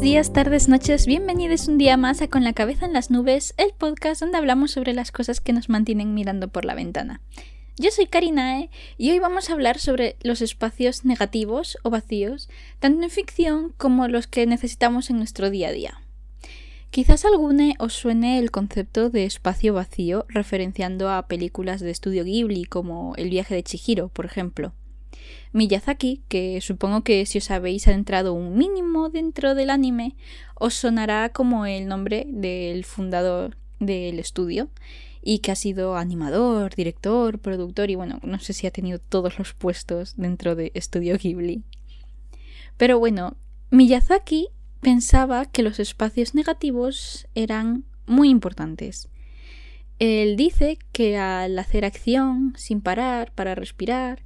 Buenos días, tardes, noches, bienvenidos un día más a Con la cabeza en las nubes, el podcast donde hablamos sobre las cosas que nos mantienen mirando por la ventana. Yo soy Karinae y hoy vamos a hablar sobre los espacios negativos o vacíos, tanto en ficción como los que necesitamos en nuestro día a día. Quizás algune os suene el concepto de espacio vacío referenciando a películas de estudio Ghibli como El viaje de Chihiro, por ejemplo. Miyazaki, que supongo que si os habéis adentrado un mínimo dentro del anime, os sonará como el nombre del fundador del estudio y que ha sido animador, director, productor y bueno, no sé si ha tenido todos los puestos dentro de Estudio Ghibli. Pero bueno, Miyazaki pensaba que los espacios negativos eran muy importantes. Él dice que al hacer acción sin parar para respirar,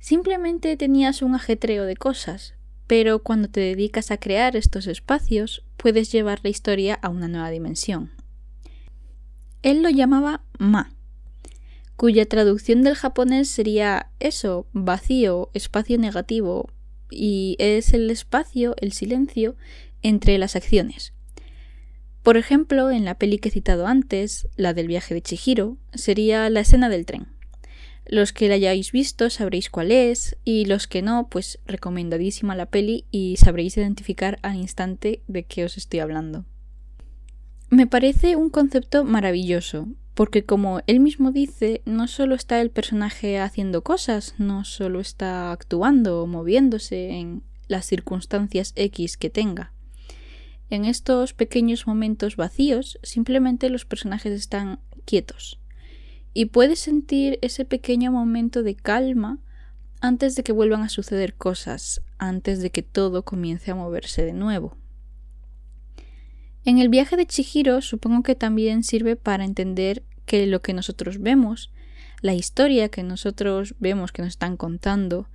Simplemente tenías un ajetreo de cosas, pero cuando te dedicas a crear estos espacios puedes llevar la historia a una nueva dimensión. Él lo llamaba Ma, cuya traducción del japonés sería eso, vacío, espacio negativo, y es el espacio, el silencio, entre las acciones. Por ejemplo, en la peli que he citado antes, la del viaje de Chihiro, sería la escena del tren. Los que la hayáis visto sabréis cuál es y los que no, pues recomendadísima la peli y sabréis identificar al instante de qué os estoy hablando. Me parece un concepto maravilloso, porque como él mismo dice, no solo está el personaje haciendo cosas, no solo está actuando o moviéndose en las circunstancias X que tenga. En estos pequeños momentos vacíos, simplemente los personajes están quietos, y puedes sentir ese pequeño momento de calma antes de que vuelvan a suceder cosas, antes de que todo comience a moverse de nuevo. En el viaje de Chihiro supongo que también sirve para entender que lo que nosotros vemos, la historia que nosotros vemos que nos están contando,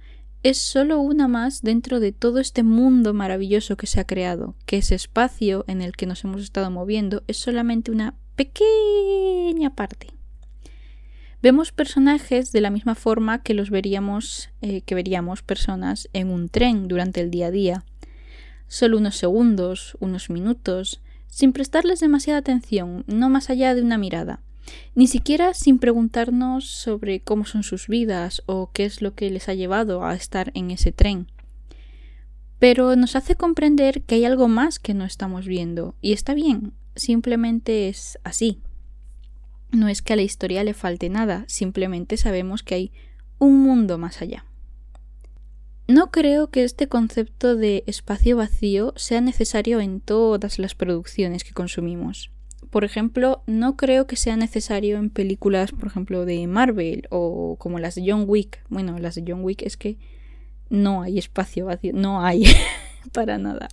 es solo una más dentro de todo este mundo maravilloso que se ha creado, que ese espacio en el que nos hemos estado moviendo es solamente una pequeña parte. Vemos personajes de la misma forma que los veríamos, eh, que veríamos personas en un tren durante el día a día. Solo unos segundos, unos minutos, sin prestarles demasiada atención, no más allá de una mirada, ni siquiera sin preguntarnos sobre cómo son sus vidas o qué es lo que les ha llevado a estar en ese tren. Pero nos hace comprender que hay algo más que no estamos viendo, y está bien, simplemente es así. No es que a la historia le falte nada, simplemente sabemos que hay un mundo más allá. No creo que este concepto de espacio vacío sea necesario en todas las producciones que consumimos. Por ejemplo, no creo que sea necesario en películas, por ejemplo, de Marvel o como las de John Wick. Bueno, las de John Wick es que no hay espacio vacío, no hay para nada.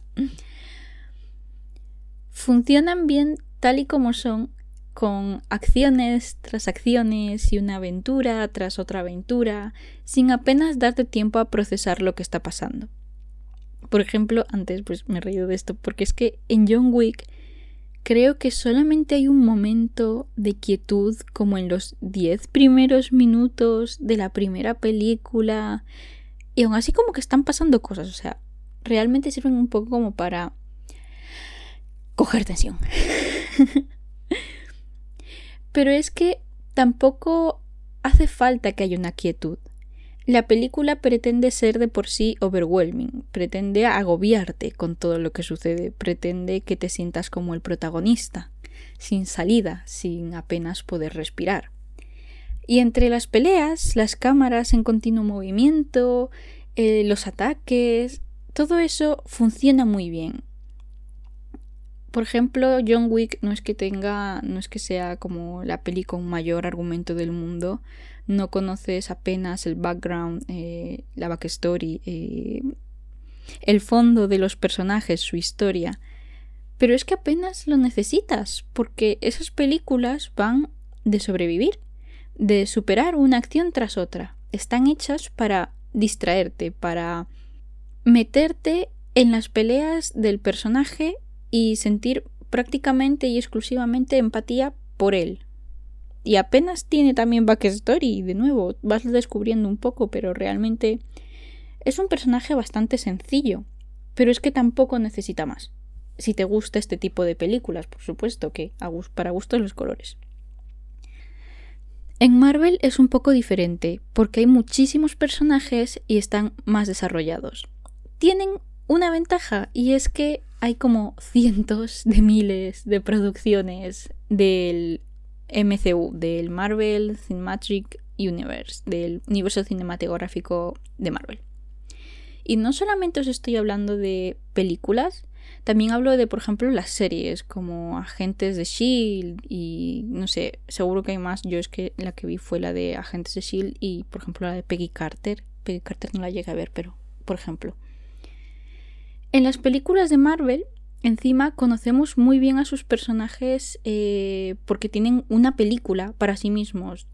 Funcionan bien tal y como son con acciones tras acciones y una aventura tras otra aventura, sin apenas darte tiempo a procesar lo que está pasando. Por ejemplo, antes pues me he reído de esto, porque es que en John Wick creo que solamente hay un momento de quietud como en los 10 primeros minutos de la primera película, y aún así como que están pasando cosas, o sea, realmente sirven un poco como para coger tensión. Pero es que tampoco hace falta que haya una quietud. La película pretende ser de por sí overwhelming, pretende agobiarte con todo lo que sucede, pretende que te sientas como el protagonista, sin salida, sin apenas poder respirar. Y entre las peleas, las cámaras en continuo movimiento, eh, los ataques, todo eso funciona muy bien por ejemplo, John Wick no es que tenga, no es que sea como la peli con mayor argumento del mundo, no conoces apenas el background, eh, la backstory, eh, el fondo de los personajes, su historia. Pero es que apenas lo necesitas, porque esas películas van de sobrevivir, de superar una acción tras otra. Están hechas para distraerte, para meterte en las peleas del personaje y sentir prácticamente y exclusivamente empatía por él. Y apenas tiene también backstory, de nuevo, vas descubriendo un poco, pero realmente es un personaje bastante sencillo, pero es que tampoco necesita más. si te gusta este tipo de películas, por supuesto que para gustos los colores. En Marvel es un poco diferente, porque hay muchísimos personajes y están más desarrollados. Tienen una ventaja y es que hay como cientos de miles de producciones del MCU, del Marvel Cinematic Universe, del universo cinematográfico de Marvel. Y no solamente os estoy hablando de películas, también hablo de, por ejemplo, las series como Agentes de Shield y no sé, seguro que hay más. Yo es que la que vi fue la de Agentes de Shield y, por ejemplo, la de Peggy Carter. Peggy Carter no la llegué a ver, pero, por ejemplo. En las películas de Marvel, encima conocemos muy bien a sus personajes eh, porque tienen una película para sí mismos.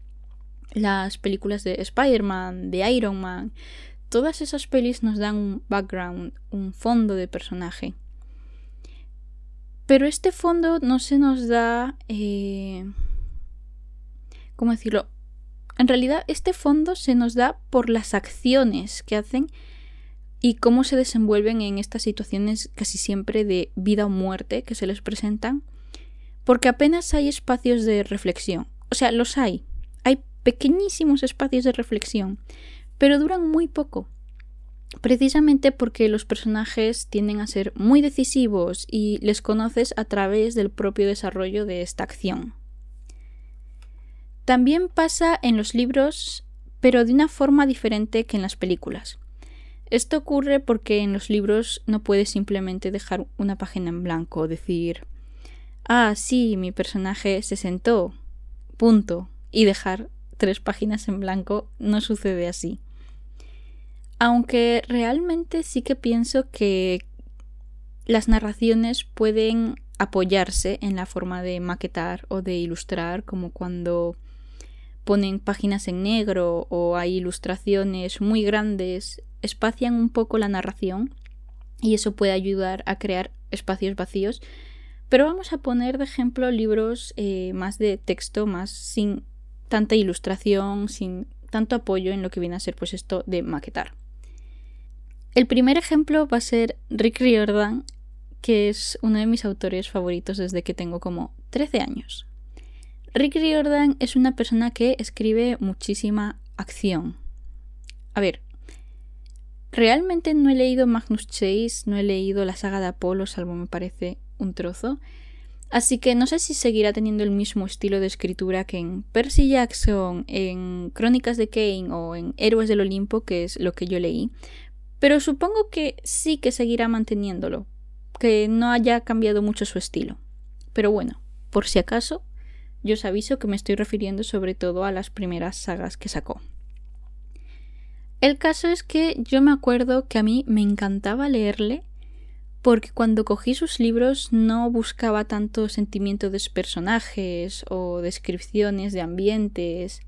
Las películas de Spider-Man, de Iron Man, todas esas pelis nos dan un background, un fondo de personaje. Pero este fondo no se nos da... Eh, ¿Cómo decirlo? En realidad este fondo se nos da por las acciones que hacen y cómo se desenvuelven en estas situaciones casi siempre de vida o muerte que se les presentan, porque apenas hay espacios de reflexión. O sea, los hay. Hay pequeñísimos espacios de reflexión, pero duran muy poco precisamente porque los personajes tienden a ser muy decisivos y les conoces a través del propio desarrollo de esta acción. También pasa en los libros, pero de una forma diferente que en las películas. Esto ocurre porque en los libros no puedes simplemente dejar una página en blanco, decir, ah, sí, mi personaje se sentó, punto, y dejar tres páginas en blanco no sucede así. Aunque realmente sí que pienso que las narraciones pueden apoyarse en la forma de maquetar o de ilustrar, como cuando ponen páginas en negro o hay ilustraciones muy grandes, espacian un poco la narración y eso puede ayudar a crear espacios vacíos. Pero vamos a poner de ejemplo libros eh, más de texto, más sin tanta ilustración, sin tanto apoyo en lo que viene a ser pues esto de maquetar. El primer ejemplo va a ser Rick Riordan, que es uno de mis autores favoritos desde que tengo como 13 años. Rick Riordan es una persona que escribe muchísima acción. A ver, realmente no he leído Magnus Chase, no he leído la saga de Apolo, salvo me parece un trozo. Así que no sé si seguirá teniendo el mismo estilo de escritura que en Percy Jackson, en Crónicas de Kane o en Héroes del Olimpo, que es lo que yo leí, pero supongo que sí que seguirá manteniéndolo, que no haya cambiado mucho su estilo. Pero bueno, por si acaso, yo os aviso que me estoy refiriendo sobre todo a las primeras sagas que sacó. El caso es que yo me acuerdo que a mí me encantaba leerle porque cuando cogí sus libros no buscaba tanto sentimiento de personajes o descripciones de ambientes.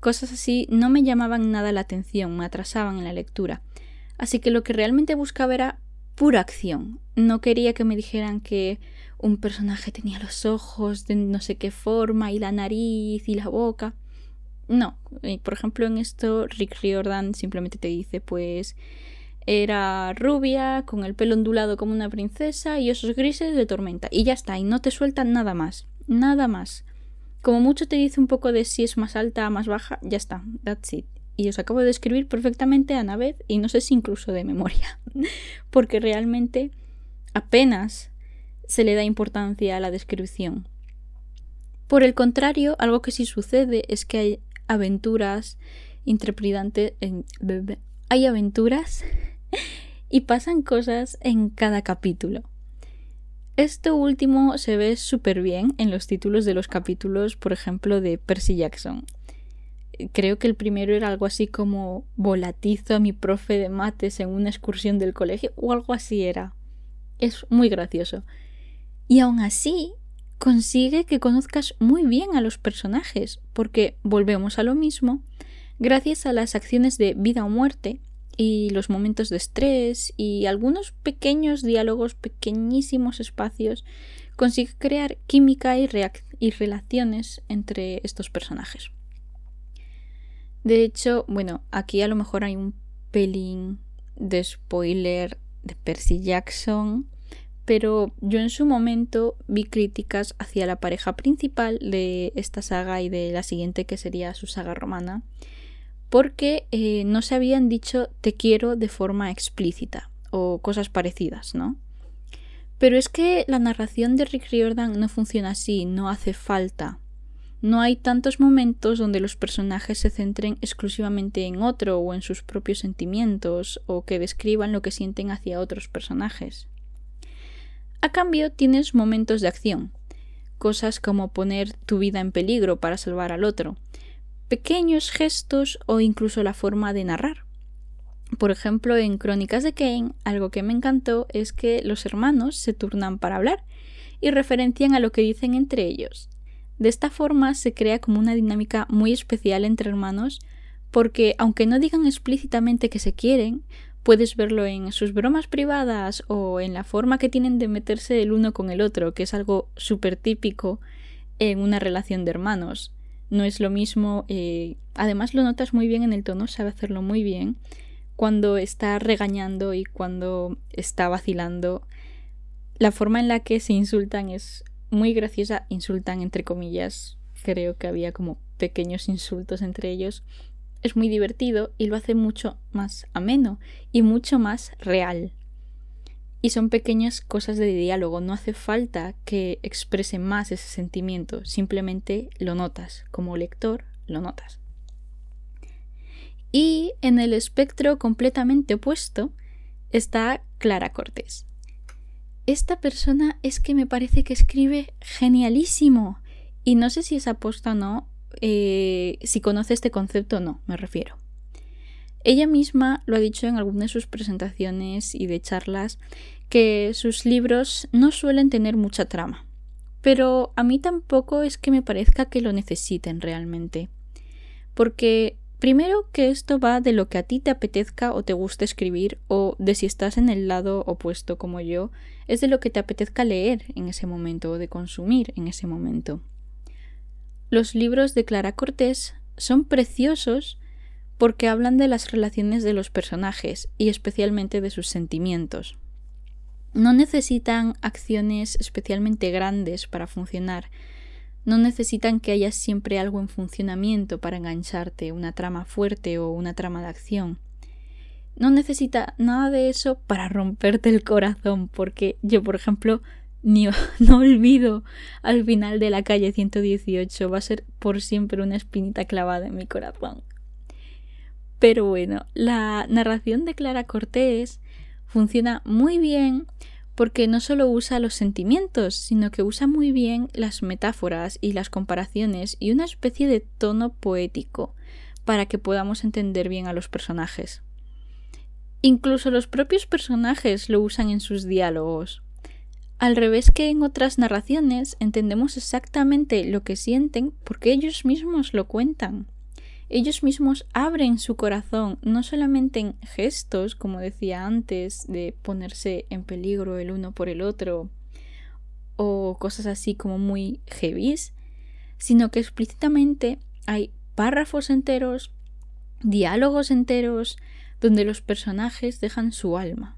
Cosas así no me llamaban nada la atención, me atrasaban en la lectura. Así que lo que realmente buscaba era pura acción. No quería que me dijeran que un personaje tenía los ojos de no sé qué forma y la nariz y la boca. No, por ejemplo en esto Rick Riordan simplemente te dice pues era rubia, con el pelo ondulado como una princesa y esos grises de tormenta. Y ya está, y no te sueltan nada más. Nada más. Como mucho te dice un poco de si es más alta, más baja, ya está, that's it y os acabo de escribir perfectamente a una vez y no sé si incluso de memoria, porque realmente apenas se le da importancia a la descripción. Por el contrario, algo que sí sucede es que hay aventuras interpretantes en hay aventuras y pasan cosas en cada capítulo. Esto último se ve súper bien en los títulos de los capítulos, por ejemplo, de Percy Jackson creo que el primero era algo así como volatizo a mi profe de mates en una excursión del colegio o algo así era. Es muy gracioso. Y aún así consigue que conozcas muy bien a los personajes, porque volvemos a lo mismo, gracias a las acciones de vida o muerte y los momentos de estrés y algunos pequeños diálogos, pequeñísimos espacios, consigue crear química y, y relaciones entre estos personajes. De hecho, bueno, aquí a lo mejor hay un pelín de spoiler de Percy Jackson, pero yo en su momento vi críticas hacia la pareja principal de esta saga y de la siguiente que sería su saga romana, porque eh, no se habían dicho te quiero de forma explícita o cosas parecidas, ¿no? Pero es que la narración de Rick Riordan no funciona así, no hace falta. No hay tantos momentos donde los personajes se centren exclusivamente en otro o en sus propios sentimientos o que describan lo que sienten hacia otros personajes. A cambio tienes momentos de acción, cosas como poner tu vida en peligro para salvar al otro, pequeños gestos o incluso la forma de narrar. Por ejemplo, en Crónicas de Kane, algo que me encantó es que los hermanos se turnan para hablar y referencian a lo que dicen entre ellos. De esta forma se crea como una dinámica muy especial entre hermanos porque aunque no digan explícitamente que se quieren, Puedes verlo en sus bromas privadas o en la forma que tienen de meterse el uno con el otro, que es algo súper típico en una relación de hermanos. No es lo mismo, eh, además lo notas muy bien en el tono, sabe hacerlo muy bien, cuando está regañando y cuando está vacilando. La forma en la que se insultan es muy graciosa, insultan entre comillas, creo que había como pequeños insultos entre ellos, es muy divertido y lo hace mucho más ameno y mucho más real. Y son pequeñas cosas de diálogo, no hace falta que exprese más ese sentimiento, simplemente lo notas, como lector lo notas. Y en el espectro completamente opuesto está Clara Cortés. Esta persona es que me parece que escribe genialísimo. Y no sé si es aposta o no, eh, si conoce este concepto o no, me refiero. Ella misma lo ha dicho en algunas de sus presentaciones y de charlas que sus libros no suelen tener mucha trama. Pero a mí tampoco es que me parezca que lo necesiten realmente. Porque primero que esto va de lo que a ti te apetezca o te guste escribir o de si estás en el lado opuesto como yo, es de lo que te apetezca leer en ese momento o de consumir en ese momento. Los libros de Clara Cortés son preciosos porque hablan de las relaciones de los personajes y especialmente de sus sentimientos. No necesitan acciones especialmente grandes para funcionar, no necesitan que haya siempre algo en funcionamiento para engancharte, una trama fuerte o una trama de acción. No necesita nada de eso para romperte el corazón, porque yo, por ejemplo, ni, no olvido al final de la calle 118. Va a ser por siempre una espinita clavada en mi corazón. Pero bueno, la narración de Clara Cortés funciona muy bien porque no solo usa los sentimientos, sino que usa muy bien las metáforas y las comparaciones y una especie de tono poético para que podamos entender bien a los personajes. Incluso los propios personajes lo usan en sus diálogos. Al revés que en otras narraciones, entendemos exactamente lo que sienten porque ellos mismos lo cuentan. Ellos mismos abren su corazón no solamente en gestos, como decía antes, de ponerse en peligro el uno por el otro, o cosas así como muy heavies, sino que explícitamente hay párrafos enteros, diálogos enteros, donde los personajes dejan su alma.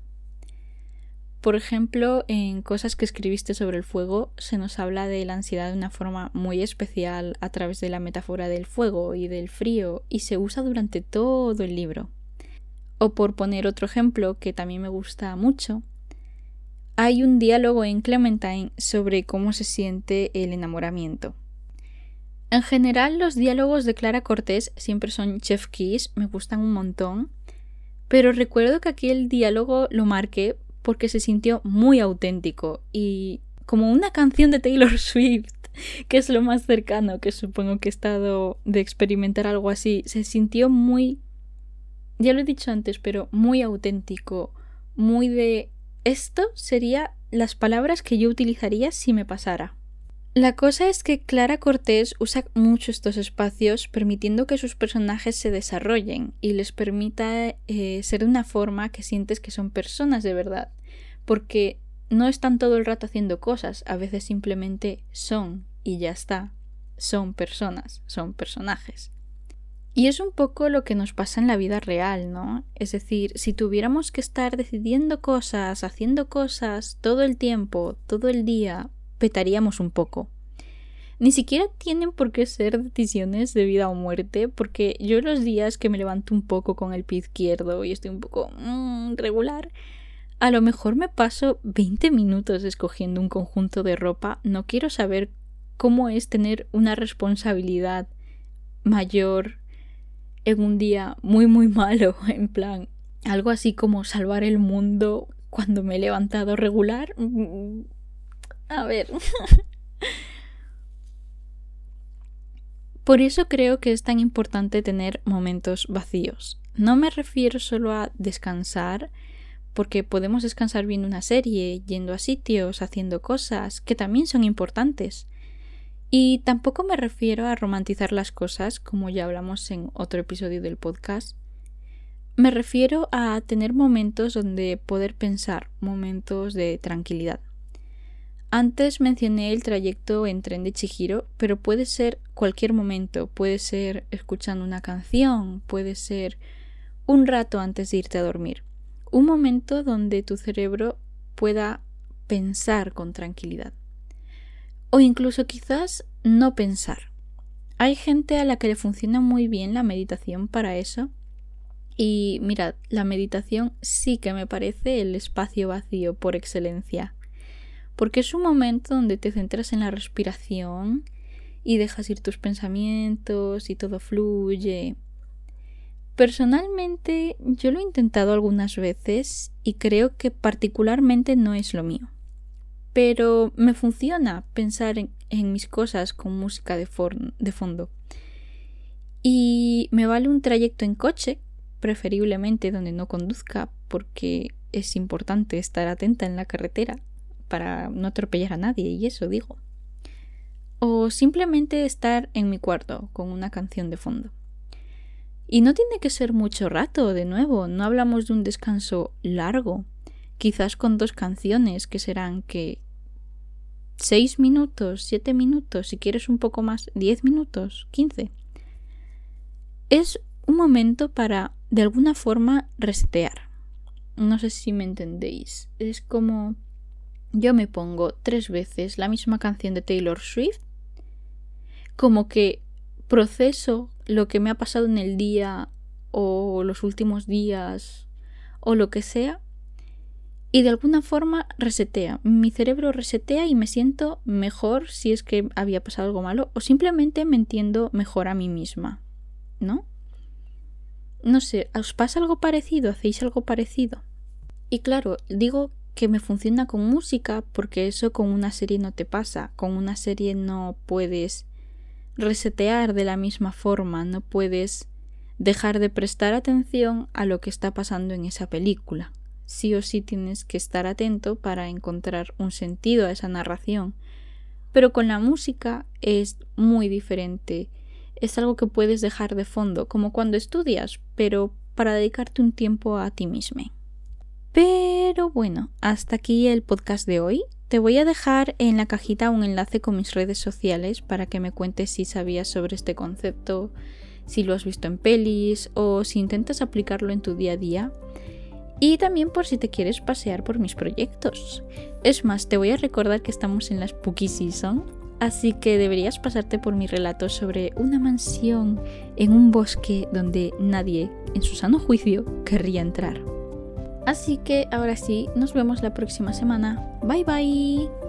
Por ejemplo, en Cosas que escribiste sobre el fuego se nos habla de la ansiedad de una forma muy especial a través de la metáfora del fuego y del frío y se usa durante todo el libro. O por poner otro ejemplo que también me gusta mucho, hay un diálogo en Clementine sobre cómo se siente el enamoramiento. En general los diálogos de Clara Cortés siempre son chef kiss, me gustan un montón, pero recuerdo que aquí el diálogo lo marqué porque se sintió muy auténtico y como una canción de Taylor Swift, que es lo más cercano que supongo que he estado de experimentar algo así, se sintió muy, ya lo he dicho antes, pero muy auténtico, muy de esto sería las palabras que yo utilizaría si me pasara. La cosa es que Clara Cortés usa mucho estos espacios permitiendo que sus personajes se desarrollen y les permita eh, ser de una forma que sientes que son personas de verdad, porque no están todo el rato haciendo cosas, a veces simplemente son y ya está, son personas, son personajes. Y es un poco lo que nos pasa en la vida real, ¿no? Es decir, si tuviéramos que estar decidiendo cosas, haciendo cosas todo el tiempo, todo el día, petaríamos un poco. Ni siquiera tienen por qué ser decisiones de vida o muerte, porque yo los días que me levanto un poco con el pie izquierdo y estoy un poco mm, regular, a lo mejor me paso 20 minutos escogiendo un conjunto de ropa. No quiero saber cómo es tener una responsabilidad mayor en un día muy muy malo, en plan, algo así como salvar el mundo cuando me he levantado regular. Mm, a ver. Por eso creo que es tan importante tener momentos vacíos. No me refiero solo a descansar, porque podemos descansar viendo una serie, yendo a sitios, haciendo cosas, que también son importantes. Y tampoco me refiero a romantizar las cosas, como ya hablamos en otro episodio del podcast. Me refiero a tener momentos donde poder pensar, momentos de tranquilidad. Antes mencioné el trayecto en tren de Chihiro, pero puede ser cualquier momento, puede ser escuchando una canción, puede ser un rato antes de irte a dormir. Un momento donde tu cerebro pueda pensar con tranquilidad. O incluso quizás no pensar. Hay gente a la que le funciona muy bien la meditación para eso. Y mirad, la meditación sí que me parece el espacio vacío por excelencia porque es un momento donde te centras en la respiración y dejas ir tus pensamientos y todo fluye. Personalmente yo lo he intentado algunas veces y creo que particularmente no es lo mío. Pero me funciona pensar en, mis cosas con música de, de fondo. Y me vale un trayecto en coche, preferiblemente donde no conduzca, porque es importante estar atenta en la carretera para no atropellar a nadie, y eso digo. O simplemente estar en mi cuarto con una canción de fondo. Y no tiene que ser mucho rato, de nuevo, no hablamos de un descanso largo, quizás con dos canciones que serán que seis minutos, siete minutos, si quieres un poco más, diez minutos, quince. Es un momento para, de alguna forma, resetear. No sé si me entendéis. Es como yo me pongo tres veces la misma canción de Taylor Swift, como que proceso lo que me ha pasado en el día o los últimos días o lo que sea y de alguna forma resetea. Mi cerebro resetea y me siento mejor si es que había pasado algo malo o simplemente me entiendo mejor a mí misma, ¿no? No sé, ¿os pasa algo parecido? ¿Hacéis algo parecido? Y claro, digo que me funciona con música porque eso con una serie no te pasa. Con una serie no puedes resetear de la misma forma, no puedes dejar de prestar atención a lo que está pasando en esa película. Sí o sí tienes que estar atento para encontrar un sentido a esa narración. Pero con la música es muy diferente. Es algo que puedes dejar de fondo, como cuando estudias, pero para dedicarte un tiempo a ti mismo. Pero bueno, hasta aquí el podcast de hoy. Te voy a dejar en la cajita un enlace con mis redes sociales para que me cuentes si sabías sobre este concepto, si lo has visto en pelis o si intentas aplicarlo en tu día a día. Y también por si te quieres pasear por mis proyectos. Es más, te voy a recordar que estamos en la Spooky Season, así que deberías pasarte por mi relato sobre una mansión en un bosque donde nadie, en su sano juicio, querría entrar. Así que ahora sí, nos vemos la próxima semana. Bye bye.